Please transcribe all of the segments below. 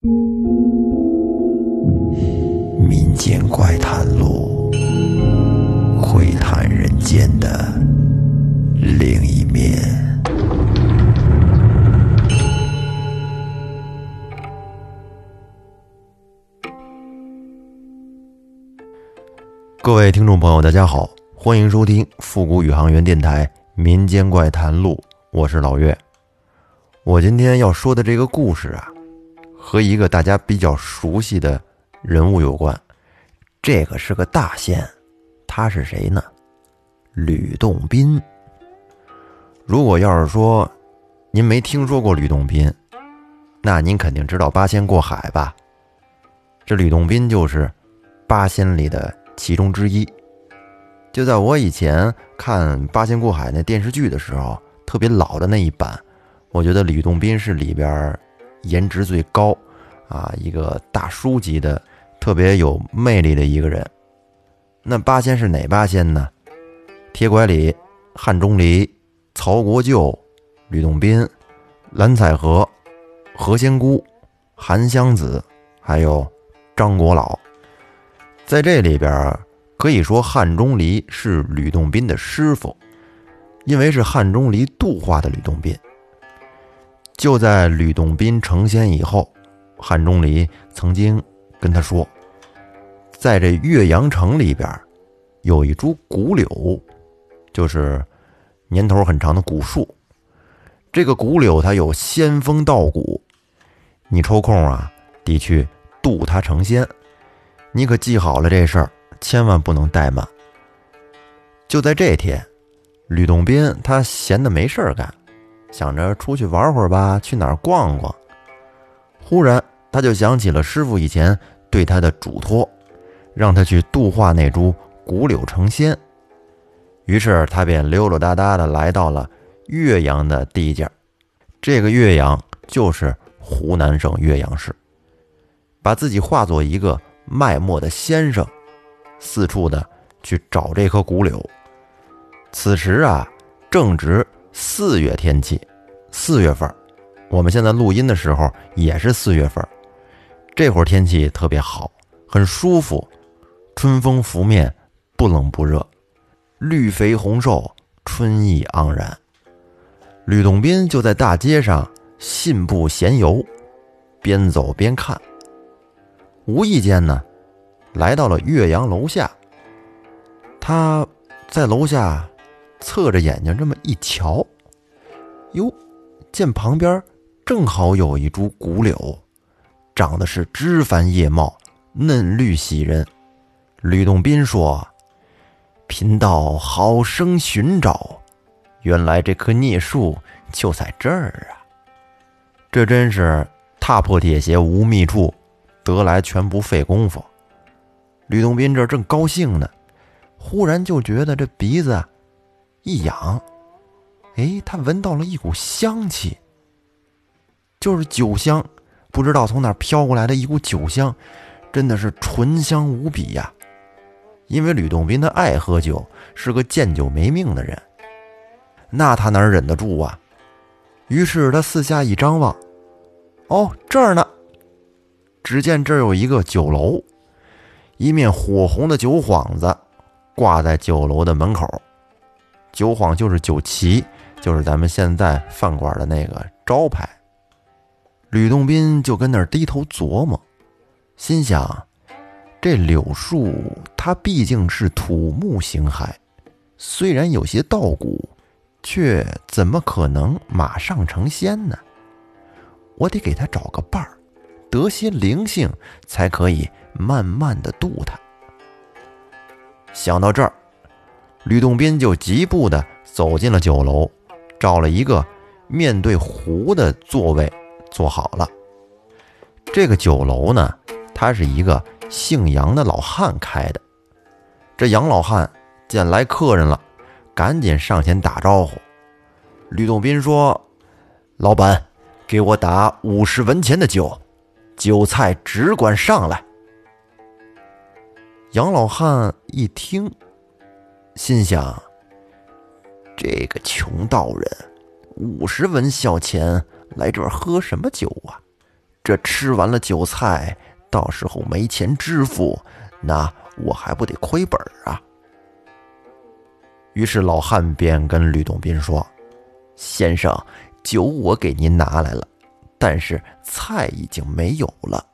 民间怪谈录，会谈人间的另一面。各位听众朋友，大家好，欢迎收听复古宇航员电台《民间怪谈录》，我是老岳。我今天要说的这个故事啊，和一个大家比较熟悉的人物有关。这个是个大仙，他是谁呢？吕洞宾。如果要是说您没听说过吕洞宾，那您肯定知道八仙过海吧？这吕洞宾就是八仙里的其中之一。就在我以前看《八仙过海》那电视剧的时候，特别老的那一版。我觉得吕洞宾是里边颜值最高啊，一个大叔级的，特别有魅力的一个人。那八仙是哪八仙呢？铁拐李、汉钟离、曹国舅、吕洞宾、蓝采和、何仙姑、韩湘子，还有张国老。在这里边，可以说汉钟离是吕洞宾的师傅，因为是汉钟离度化的吕洞宾。就在吕洞宾成仙以后，汉钟离曾经跟他说，在这岳阳城里边，有一株古柳，就是年头很长的古树。这个古柳它有仙风道骨，你抽空啊得去渡它成仙。你可记好了这事儿，千万不能怠慢。就在这天，吕洞宾他闲的没事儿干。想着出去玩会儿吧，去哪儿逛逛？忽然，他就想起了师傅以前对他的嘱托，让他去度化那株古柳成仙。于是，他便溜溜达达的来到了岳阳的地界儿。这个岳阳就是湖南省岳阳市，把自己化作一个卖墨的先生，四处的去找这棵古柳。此时啊，正值。四月天气，四月份，我们现在录音的时候也是四月份，这会儿天气特别好，很舒服，春风拂面，不冷不热，绿肥红瘦，春意盎然。吕洞宾就在大街上信步闲游，边走边看，无意间呢，来到了岳阳楼下，他在楼下。侧着眼睛这么一瞧，哟，见旁边正好有一株古柳，长得是枝繁叶茂，嫩绿喜人。吕洞宾说：“贫道好生寻找，原来这棵孽树就在这儿啊！这真是踏破铁鞋无觅处，得来全不费工夫。”吕洞宾这正高兴呢，忽然就觉得这鼻子。一仰，哎，他闻到了一股香气，就是酒香，不知道从哪飘过来的一股酒香，真的是醇香无比呀。因为吕洞宾他爱喝酒，是个见酒没命的人，那他哪忍得住啊？于是他四下一张望，哦，这儿呢。只见这儿有一个酒楼，一面火红的酒幌子挂在酒楼的门口。酒幌就是酒旗，就是咱们现在饭馆的那个招牌。吕洞宾就跟那儿低头琢磨，心想：这柳树它毕竟是土木形骸，虽然有些道骨，却怎么可能马上成仙呢？我得给他找个伴儿，得些灵性，才可以慢慢的渡他。想到这儿。吕洞宾就疾步的走进了酒楼，找了一个面对湖的座位坐好了。这个酒楼呢，他是一个姓杨的老汉开的。这杨老汉见来客人了，赶紧上前打招呼。吕洞宾说：“老板，给我打五十文钱的酒，酒菜只管上来。”杨老汉一听。心想：这个穷道人，五十文小钱来这儿喝什么酒啊？这吃完了酒菜，到时候没钱支付，那我还不得亏本啊？”于是老汉便跟吕洞宾说：“先生，酒我给您拿来了，但是菜已经没有了。”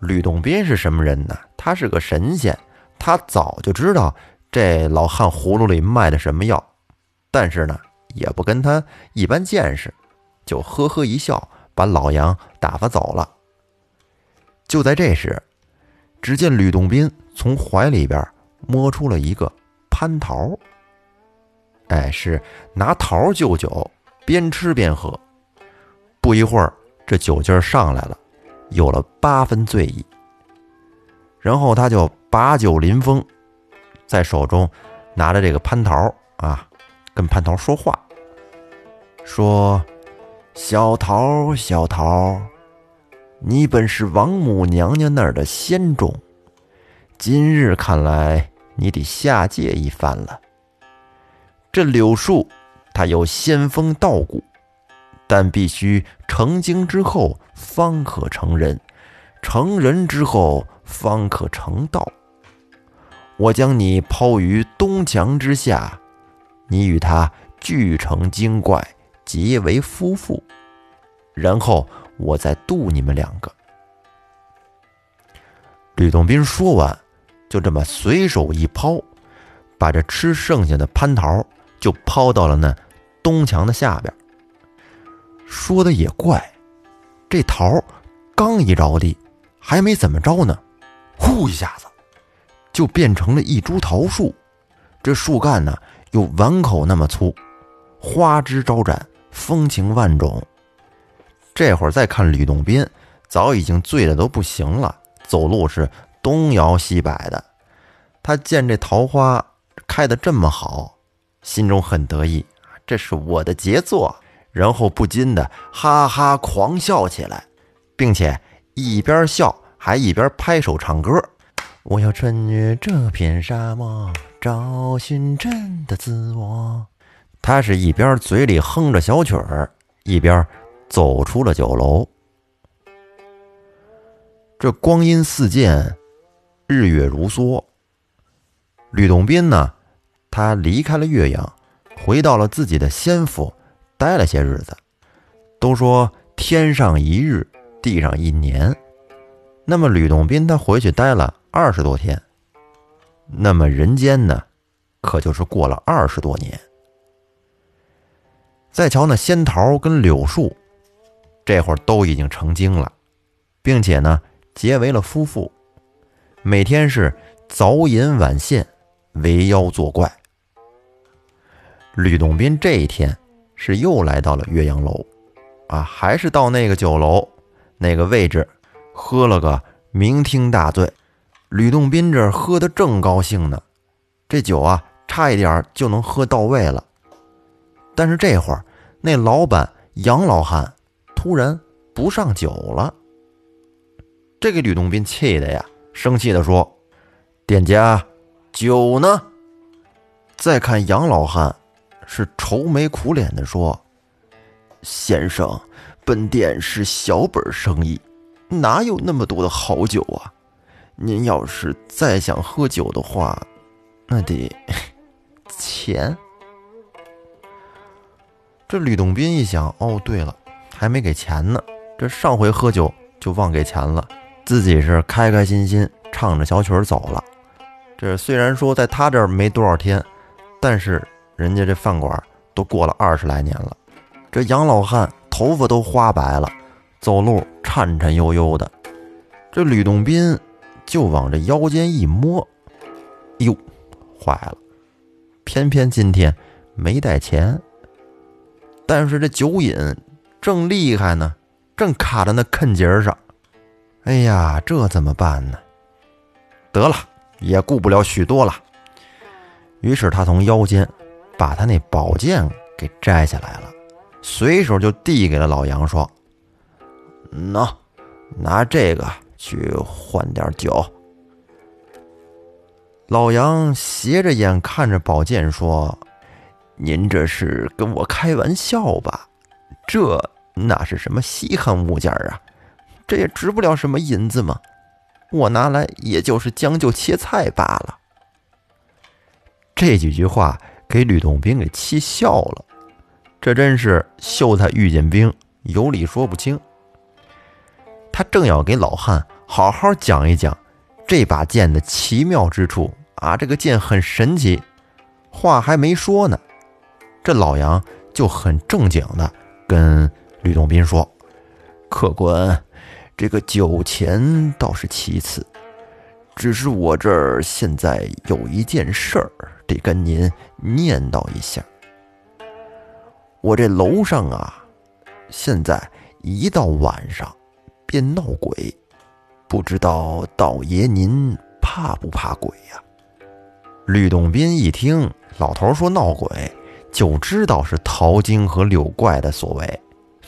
吕洞宾是什么人呢？他是个神仙，他早就知道这老汉葫芦里卖的什么药，但是呢，也不跟他一般见识，就呵呵一笑，把老杨打发走了。就在这时，只见吕洞宾从怀里边摸出了一个蟠桃，哎，是拿桃就酒，边吃边喝。不一会儿，这酒劲儿上来了。有了八分醉意，然后他就把酒临风，在手中拿着这个蟠桃啊，跟蟠桃说话，说：“小桃，小桃，你本是王母娘娘那儿的仙种，今日看来你得下界一番了。这柳树它有仙风道骨。”但必须成精之后方可成人，成人之后方可成道。我将你抛于东墙之下，你与他俱成精怪，结为夫妇，然后我再渡你们两个。吕洞宾说完，就这么随手一抛，把这吃剩下的蟠桃就抛到了那东墙的下边。说的也怪，这桃刚一着地，还没怎么着呢，呼一下子，就变成了一株桃树。这树干呢，有碗口那么粗，花枝招展，风情万种。这会儿再看吕洞宾，早已经醉的都不行了，走路是东摇西摆的。他见这桃花开得这么好，心中很得意，这是我的杰作。然后不禁的哈哈狂笑起来，并且一边笑还一边拍手唱歌。我要穿越这片沙漠，找寻真的自我。他是一边嘴里哼着小曲儿，一边走出了酒楼。这光阴似箭，日月如梭。吕洞宾呢，他离开了岳阳，回到了自己的仙府。待了些日子，都说天上一日，地上一年。那么吕洞宾他回去待了二十多天，那么人间呢，可就是过了二十多年。再瞧那仙桃跟柳树，这会儿都已经成精了，并且呢结为了夫妇，每天是早饮晚献，为妖作怪。吕洞宾这一天。是又来到了岳阳楼，啊，还是到那个酒楼那个位置，喝了个酩酊大醉。吕洞宾这喝的正高兴呢，这酒啊，差一点就能喝到位了。但是这会儿，那老板杨老汉突然不上酒了，这给吕洞宾气的呀，生气的说：“店家，酒呢？”再看杨老汉。是愁眉苦脸的说：“先生，本店是小本生意，哪有那么多的好酒啊？您要是再想喝酒的话，那得 钱。”这吕洞宾一想，哦，对了，还没给钱呢。这上回喝酒就忘给钱了，自己是开开心心唱着小曲儿走了。这虽然说在他这儿没多少天，但是。人家这饭馆都过了二十来年了，这杨老汉头发都花白了，走路颤颤悠悠的。这吕洞宾就往这腰间一摸，哟，坏了！偏偏今天没带钱，但是这酒瘾正厉害呢，正卡在那坑节上。哎呀，这怎么办呢？得了，也顾不了许多了。于是他从腰间。把他那宝剑给摘下来了，随手就递给了老杨，说：“喏，拿这个去换点酒。”老杨斜着眼看着宝剑说：“您这是跟我开玩笑吧？这那是什么稀罕物件啊？这也值不了什么银子嘛。我拿来也就是将就切菜罢了。这几句话给吕洞宾给气笑了，这真是秀才遇见兵，有理说不清。他正要给老汉好好讲一讲这把剑的奇妙之处啊，这个剑很神奇。话还没说呢，这老杨就很正经的跟吕洞宾说：“客官，这个酒钱倒是其次，只是我这儿现在有一件事儿。”得跟您念叨一下，我这楼上啊，现在一到晚上便闹鬼，不知道道爷您怕不怕鬼呀？吕洞宾一听老头说闹鬼，就知道是陶晶和柳怪的所为，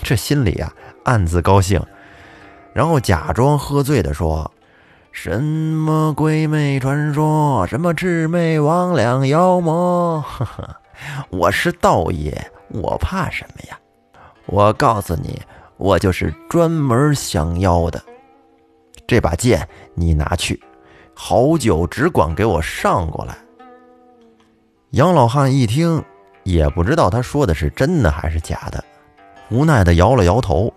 这心里啊暗自高兴，然后假装喝醉的说。什么鬼魅传说？什么魑魅魍魉妖魔？呵呵，我是道爷，我怕什么呀？我告诉你，我就是专门降妖的。这把剑你拿去，好酒只管给我上过来。杨老汉一听，也不知道他说的是真的还是假的，无奈的摇了摇头，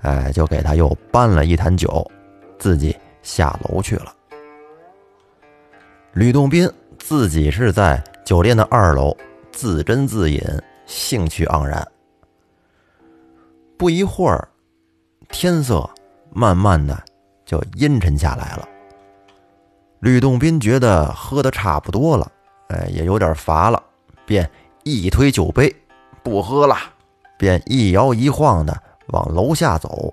哎，就给他又搬了一坛酒，自己。下楼去了。吕洞宾自己是在酒店的二楼自斟自饮，兴趣盎然。不一会儿，天色慢慢的就阴沉下来了。吕洞宾觉得喝的差不多了，哎，也有点乏了，便一推酒杯，不喝了，便一摇一晃的往楼下走。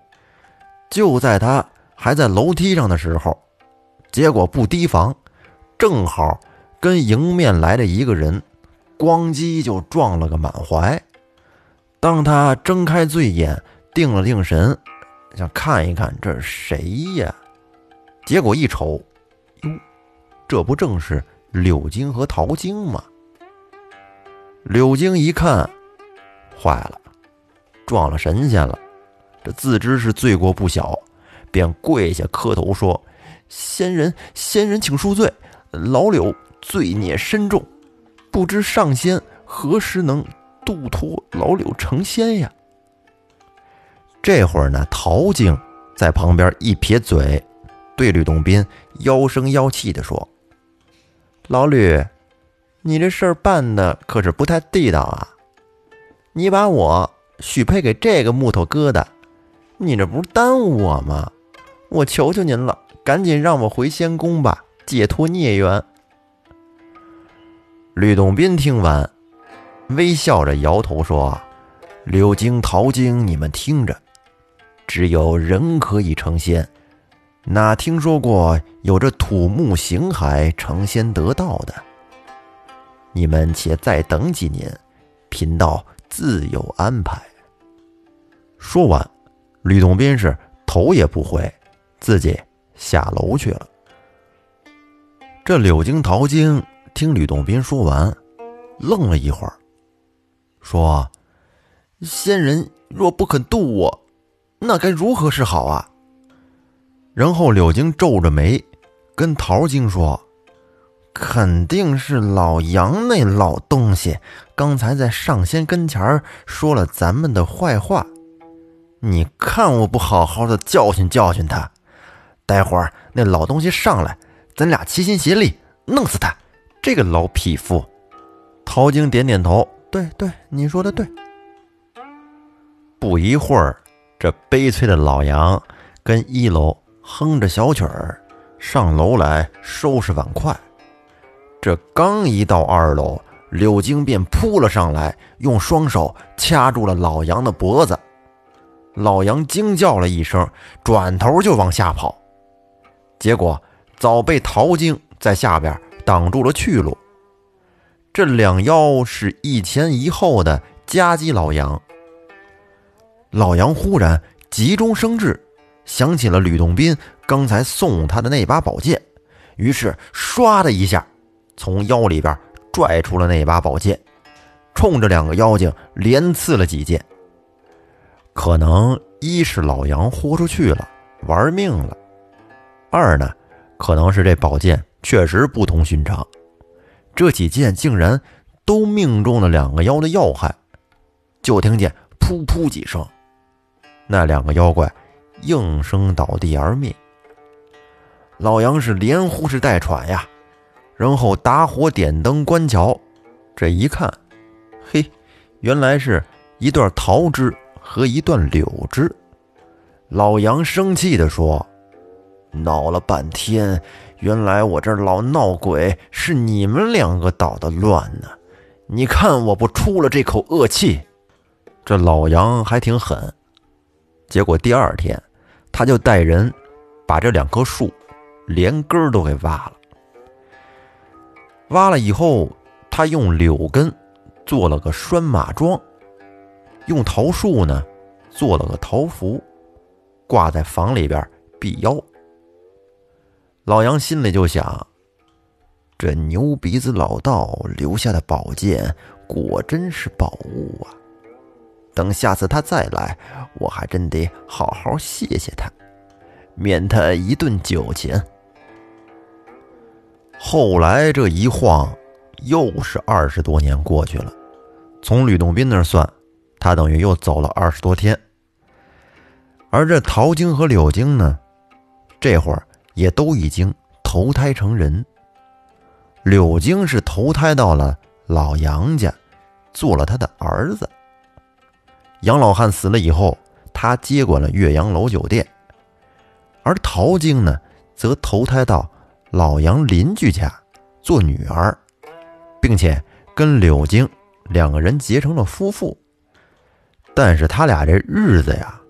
就在他。还在楼梯上的时候，结果不提防，正好跟迎面来的一个人，咣叽就撞了个满怀。当他睁开醉眼，定了定神，想看一看这是谁呀？结果一瞅，哟，这不正是柳京和陶晶吗？柳京一看，坏了，撞了神仙了，这自知是罪过不小。便跪下磕头说：“仙人，仙人，请恕罪。老柳罪孽深重，不知上仙何时能度脱老柳成仙呀？”这会儿呢，陶晶在旁边一撇嘴，对吕洞宾妖声妖气的说：“老吕，你这事儿办的可是不太地道啊！你把我许配给这个木头疙瘩，你这不是耽误我吗？”我求求您了，赶紧让我回仙宫吧，解脱孽缘。吕洞宾听完，微笑着摇头说：“柳京、桃京，你们听着，只有人可以成仙，哪听说过有着土木形骸成仙得道的？你们且再等几年，贫道自有安排。”说完，吕洞宾是头也不回。自己下楼去了。这柳京、桃京听吕洞宾说完，愣了一会儿，说：“仙人若不肯渡我，那该如何是好啊？”然后柳京皱着眉，跟桃晶说：“肯定是老杨那老东西，刚才在上仙跟前说了咱们的坏话。你看我不好好的教训教训他。”待会儿那老东西上来，咱俩齐心协力弄死他！这个老匹夫。陶晶点点头，对对，你说的对。不一会儿，这悲催的老杨跟一楼哼着小曲儿上楼来收拾碗筷。这刚一到二楼，柳晶便扑了上来，用双手掐住了老杨的脖子。老杨惊叫了一声，转头就往下跑。结果早被陶晶在下边挡住了去路。这两妖是一前一后的夹击老杨。老杨忽然急中生智，想起了吕洞宾刚才送他的那把宝剑，于是唰的一下从腰里边拽出了那把宝剑，冲着两个妖精连刺了几剑。可能一是老杨豁出去了，玩命了；二呢，可能是这宝剑确实不同寻常，这几剑竟然都命中了两个妖的要害。就听见噗噗几声，那两个妖怪应声倒地而灭。老杨是连呼是带喘呀，然后打火点灯观瞧，这一看，嘿，原来是一段桃枝和一段柳枝。老杨生气地说：“闹了半天，原来我这老闹鬼是你们两个捣的乱呢！你看我不出了这口恶气！”这老杨还挺狠，结果第二天，他就带人把这两棵树连根儿都给挖了。挖了以后，他用柳根做了个拴马桩，用桃树呢做了个桃符，挂在房里边辟妖。老杨心里就想：这牛鼻子老道留下的宝剑，果真是宝物啊！等下次他再来，我还真得好好谢谢他，免他一顿酒钱。后来这一晃，又是二十多年过去了。从吕洞宾那儿算，他等于又走了二十多天。而这陶晶和柳晶呢，这会儿也都已经投胎成人。柳晶是投胎到了老杨家，做了他的儿子。杨老汉死了以后，他接管了岳阳楼酒店，而陶晶呢，则投胎到老杨邻居家做女儿，并且跟柳晶两个人结成了夫妇。但是他俩这日子呀，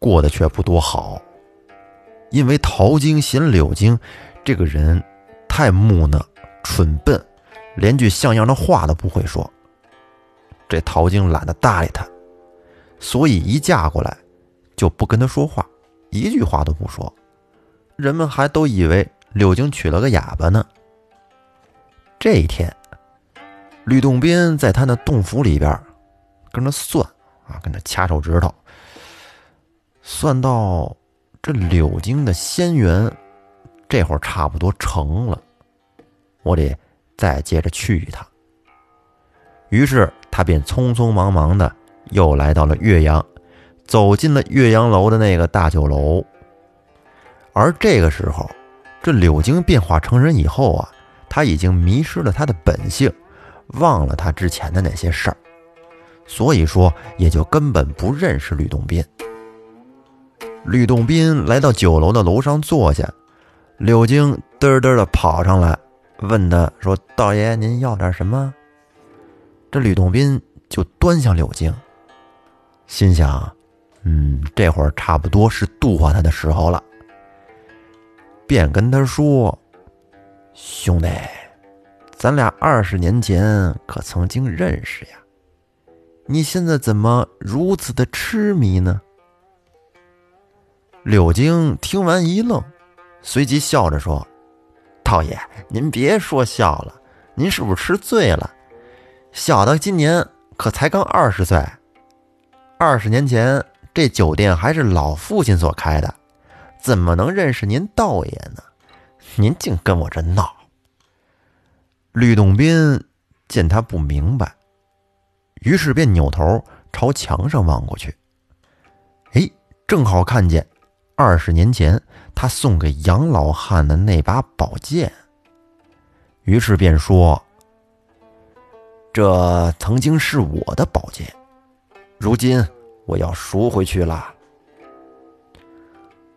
过得却不多好，因为陶晶嫌柳晶这个人太木讷、蠢笨，连句像样的话都不会说。这陶晶懒得搭理他。所以一嫁过来，就不跟他说话，一句话都不说。人们还都以为柳晶娶了个哑巴呢。这一天，吕洞宾在他那洞府里边，跟着算啊，跟着掐手指头，算到这柳京的仙缘，这会儿差不多成了，我得再接着去一趟。于是他便匆匆忙忙的。又来到了岳阳，走进了岳阳楼的那个大酒楼。而这个时候，这柳京变化成人以后啊，他已经迷失了他的本性，忘了他之前的那些事儿，所以说也就根本不认识吕洞宾。吕洞宾来到酒楼的楼上坐下，柳晶嘚嘚的跑上来，问他说：“道爷，您要点什么？”这吕洞宾就端向柳晶。心想，嗯，这会儿差不多是度化他的时候了，便跟他说：“兄弟，咱俩二十年前可曾经认识呀？你现在怎么如此的痴迷呢？”柳京听完一愣，随即笑着说：“道爷，您别说笑了，您是不是吃醉了？小的今年可才刚二十岁。”二十年前，这酒店还是老父亲所开的，怎么能认识您道爷呢？您净跟我这闹。吕洞宾见他不明白，于是便扭头朝墙上望过去。哎，正好看见二十年前他送给杨老汉的那把宝剑。于是便说：“这曾经是我的宝剑，如今。”我要赎回去了。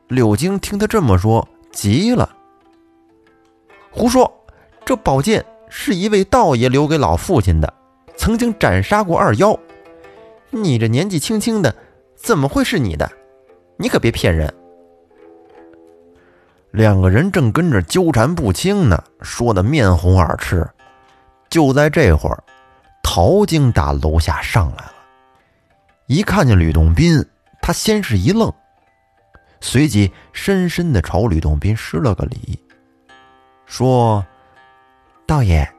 柳京听他这么说，急了：“胡说！这宝剑是一位道爷留给老父亲的，曾经斩杀过二妖。你这年纪轻轻的，怎么会是你的？你可别骗人！”两个人正跟着纠缠不清呢，说的面红耳赤。就在这会儿，陶晶打楼下上来了。一看见吕洞宾，他先是一愣，随即深深的朝吕洞宾施了个礼，说：“道爷，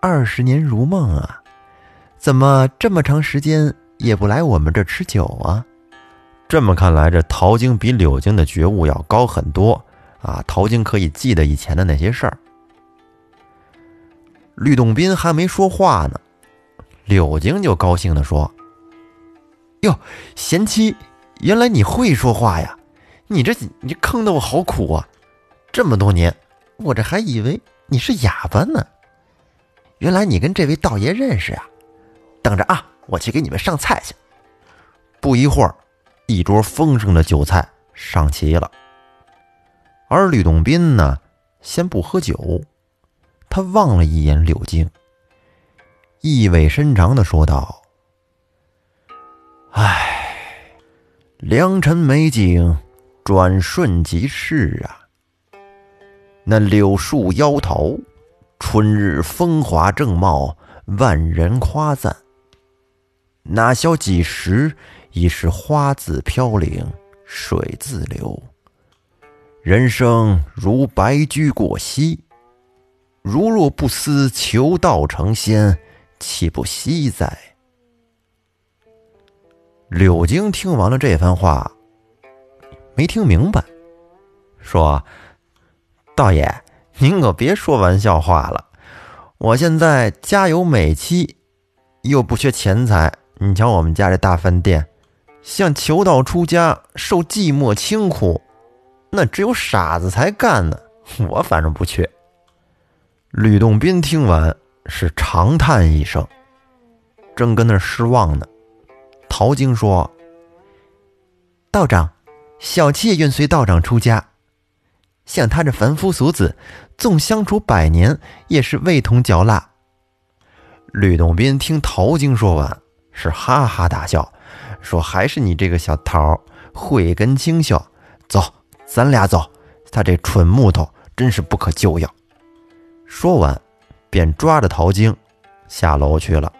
二十年如梦啊，怎么这么长时间也不来我们这吃酒啊？这么看来，这陶晶比柳晶的觉悟要高很多啊！陶晶可以记得以前的那些事儿。吕洞宾还没说话呢，柳晶就高兴地说：“哟，贤妻，原来你会说话呀！你这你坑得我好苦啊！这么多年，我这还以为你是哑巴呢。原来你跟这位道爷认识啊！等着啊，我去给你们上菜去。”不一会儿。一桌丰盛的酒菜上齐了，而吕洞宾呢，先不喝酒。他望了一眼柳晶，意味深长的说道：“唉，良辰美景，转瞬即逝啊！那柳树腰头，春日风华正茂，万人夸赞。哪消几时？”已是花自飘零，水自流。人生如白驹过隙，如若不思求道成仙，岂不惜哉？柳京听完了这番话，没听明白，说：“道爷，您可别说玩笑话了。我现在家有美妻，又不缺钱财。你瞧我们家这大饭店。”像求道出家受寂寞清苦，那只有傻子才干呢。我反正不去。吕洞宾听完是长叹一声，正跟那失望呢。陶晶说：“道长，小妾愿随道长出家。像他这凡夫俗子，纵相处百年，也是味同嚼蜡。”吕洞宾听陶晶说完，是哈哈大笑。说还是你这个小桃慧根清秀，走，咱俩走。他这蠢木头真是不可救药。说完，便抓着陶晶下楼去了。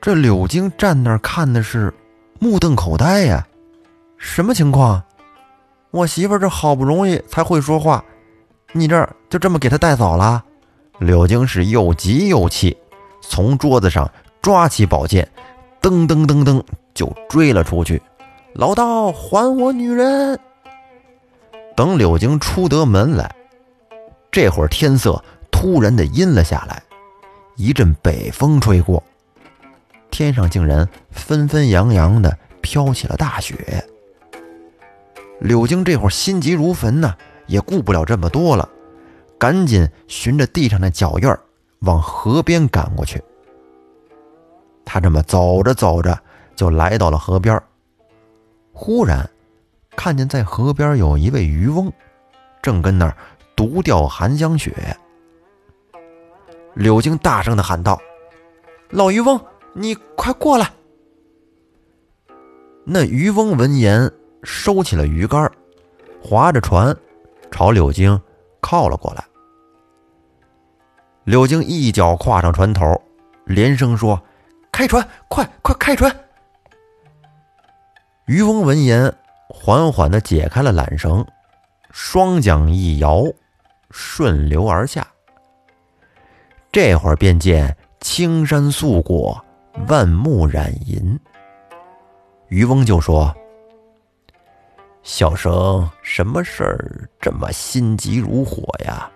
这柳晶站那儿看的是目瞪口呆呀，什么情况？我媳妇这好不容易才会说话，你这就这么给她带走了？柳晶是又急又气，从桌子上抓起宝剑。噔噔噔噔，就追了出去。老道，还我女人！等柳京出得门来，这会儿天色突然的阴了下来，一阵北风吹过，天上竟然纷纷扬扬的飘起了大雪。柳京这会儿心急如焚呐，也顾不了这么多了，赶紧循着地上的脚印儿往河边赶过去。他这么走着走着，就来到了河边忽然，看见在河边有一位渔翁，正跟那儿独钓寒江雪。柳京大声的喊道：“老渔翁，你快过来！”那渔翁闻言，收起了鱼竿，划着船，朝柳京靠了过来。柳京一脚跨上船头，连声说。开船，快快开船！渔翁闻言，缓缓的解开了缆绳，双桨一摇，顺流而下。这会儿便见青山素裹，万木染银。渔翁就说：“小生什么事儿这么心急如火呀？”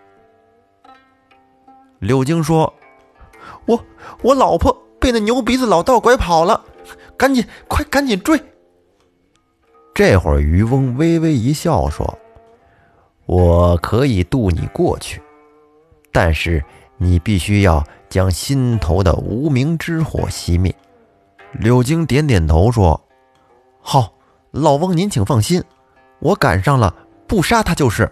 柳京说：“我我老婆。”被那牛鼻子老道拐跑了，赶紧快赶紧追！这会儿渔翁微微一笑，说：“我可以渡你过去，但是你必须要将心头的无名之火熄灭。”柳京点点头说：“好，老翁您请放心，我赶上了，不杀他就是。”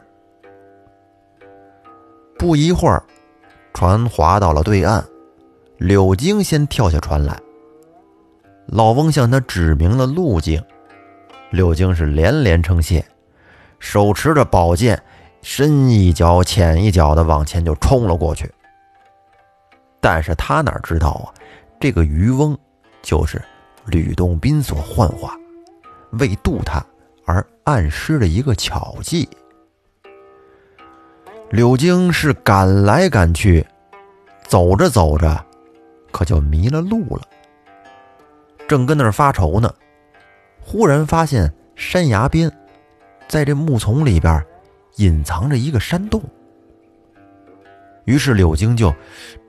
不一会儿，船划到了对岸。柳京先跳下船来，老翁向他指明了路径，柳京是连连称谢，手持着宝剑，深一脚浅一脚的往前就冲了过去。但是他哪知道啊，这个渔翁就是吕洞宾所幻化，为渡他而暗施的一个巧计。柳京是赶来赶去，走着走着。可就迷了路了，正跟那儿发愁呢，忽然发现山崖边，在这木丛里边隐藏着一个山洞。于是柳京就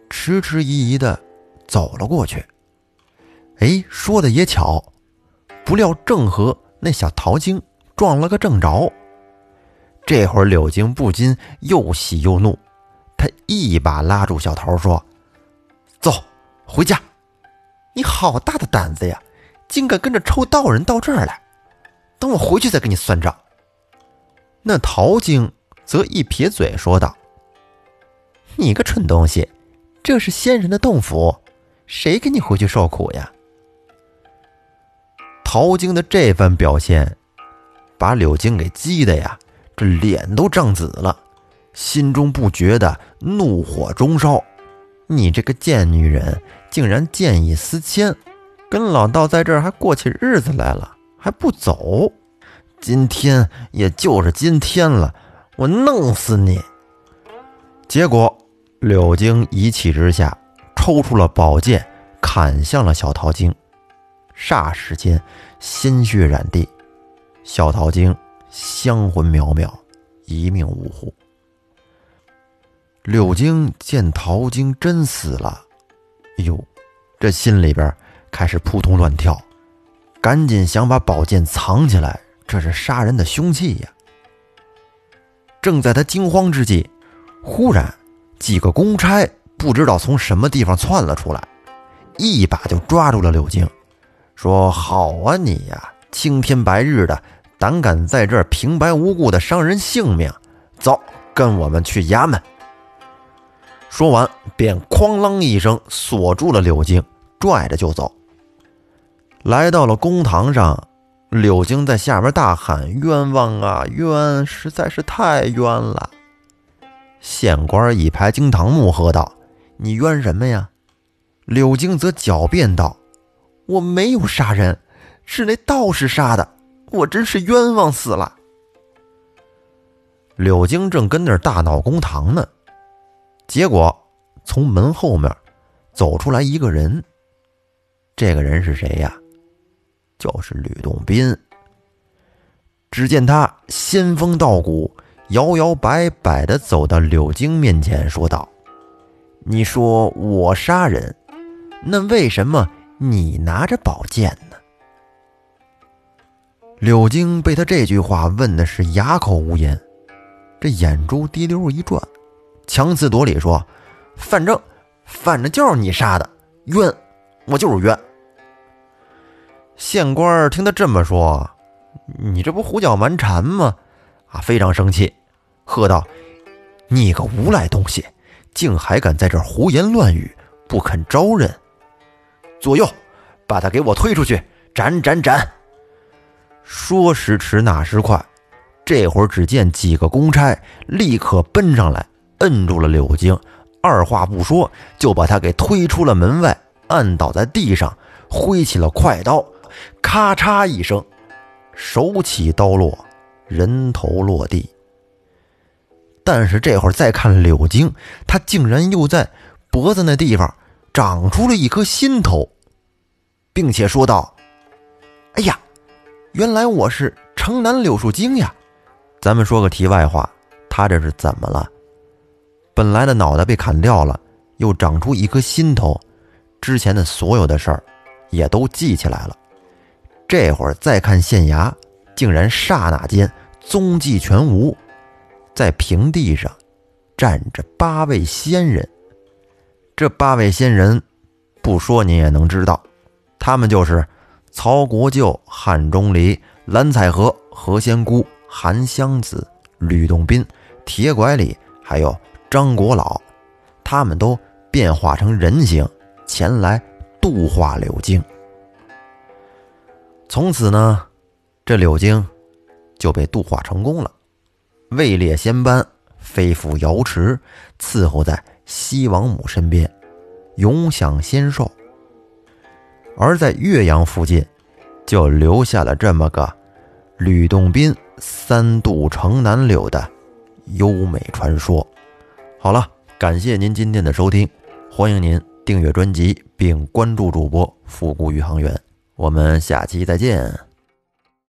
迟迟疑疑的走了过去。哎，说的也巧，不料正和那小桃精撞了个正着。这会儿柳京不禁又喜又怒，他一把拉住小桃说：“走，回家！你好大的胆子呀，竟敢跟着臭道人到这儿来！等我回去再跟你算账。”那陶精则一撇嘴说道。你个蠢东西，这是仙人的洞府，谁跟你回去受苦呀？陶晶的这番表现，把柳晶给激的呀，这脸都涨紫了，心中不觉得怒火中烧。你这个贱女人，竟然见异思迁，跟老道在这儿还过起日子来了，还不走？今天也就是今天了，我弄死你！结果。柳京一气之下，抽出了宝剑，砍向了小桃精。霎时间，鲜血染地，小桃精香魂渺渺，一命呜呼。柳京见桃精真死了，哎呦，这心里边开始扑通乱跳，赶紧想把宝剑藏起来，这是杀人的凶器呀。正在他惊慌之际，忽然。几个公差不知道从什么地方窜了出来，一把就抓住了柳京，说：“好啊，你呀，青天白日的，胆敢在这儿平白无故的伤人性命，走，跟我们去衙门。”说完，便哐啷一声锁住了柳京，拽着就走。来到了公堂上，柳京在下边大喊：“冤枉啊，冤，实在是太冤了。”县官一拍惊堂木，喝道：“你冤什么呀？”柳京则狡辩道：“我没有杀人，是那道士杀的，我真是冤枉死了。”柳京正跟那儿大闹公堂呢，结果从门后面走出来一个人。这个人是谁呀？就是吕洞宾。只见他仙风道骨。摇摇摆摆的走到柳京面前，说道：“你说我杀人，那为什么你拿着宝剑呢？”柳京被他这句话问的是哑口无言，这眼珠滴溜一转，强词夺理说：“反正，反正就是你杀的，冤，我就是冤。”县官听他这么说，你这不胡搅蛮缠吗？啊，非常生气。喝道：“你个无赖东西，竟还敢在这儿胡言乱语，不肯招认！左右，把他给我推出去，斩斩斩！”说时迟，那时快，这会儿只见几个公差立刻奔上来，摁住了柳京，二话不说就把他给推出了门外，按倒在地上，挥起了快刀，咔嚓一声，手起刀落，人头落地。但是这会儿再看柳京，他竟然又在脖子那地方长出了一颗新头，并且说道：“哎呀，原来我是城南柳树精呀！”咱们说个题外话，他这是怎么了？本来的脑袋被砍掉了，又长出一颗新头，之前的所有的事儿也都记起来了。这会儿再看县衙，竟然刹那间踪迹全无。在平地上站着八位仙人，这八位仙人不说您也能知道，他们就是曹国舅、汉钟离、蓝采和、何仙姑、韩湘子、吕洞宾、铁拐李，还有张国老，他们都变化成人形前来度化柳京。从此呢，这柳京就被度化成功了。位列仙班，飞赴瑶池，伺候在西王母身边，永享仙寿。而在岳阳附近，就留下了这么个吕洞宾三渡城南柳的优美传说。好了，感谢您今天的收听，欢迎您订阅专辑并关注主播复古宇航员，我们下期再见。